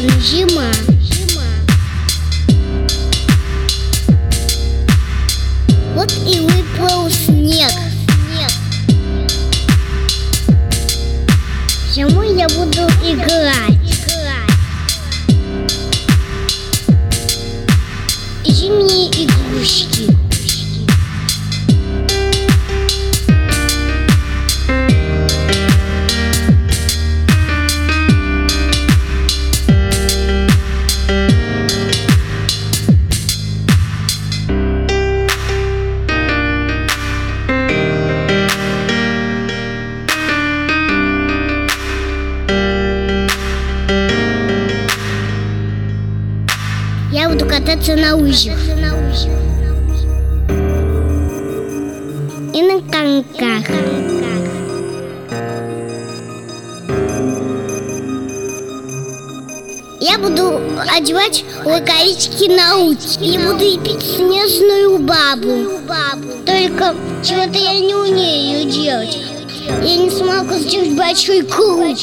вам зима. Вот и выпал снег. Зимой я буду играть. Кататься на лыжах. И на коньках. Я буду одевать рукавички на руки и буду лепить снежную бабу. Только чего-то я не умею делать. Я не смогу сделать большой круг.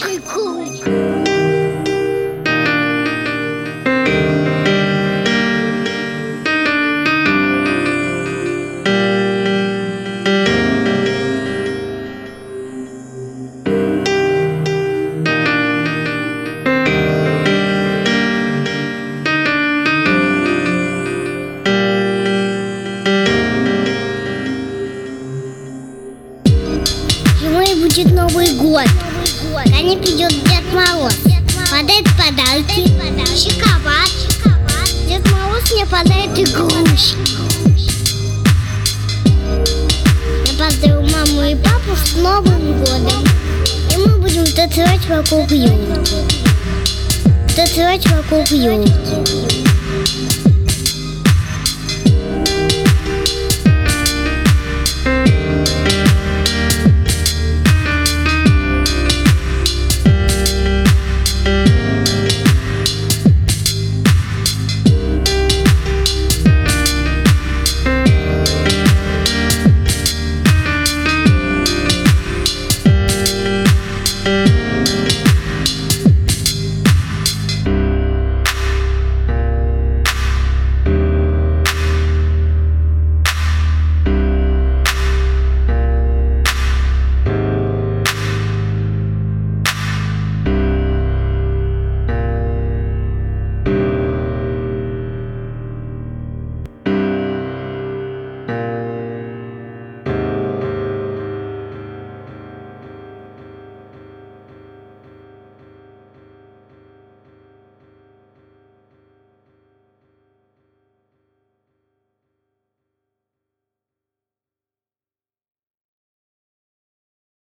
Будет Новый год. Когда придет Дед Мороз. Подает подарки. Шоколад. Дед Мороз мне подарит игрушки. Я поздравил маму и папу с Новым годом. И мы будем танцевать вокруг елки. Танцевать вокруг елки.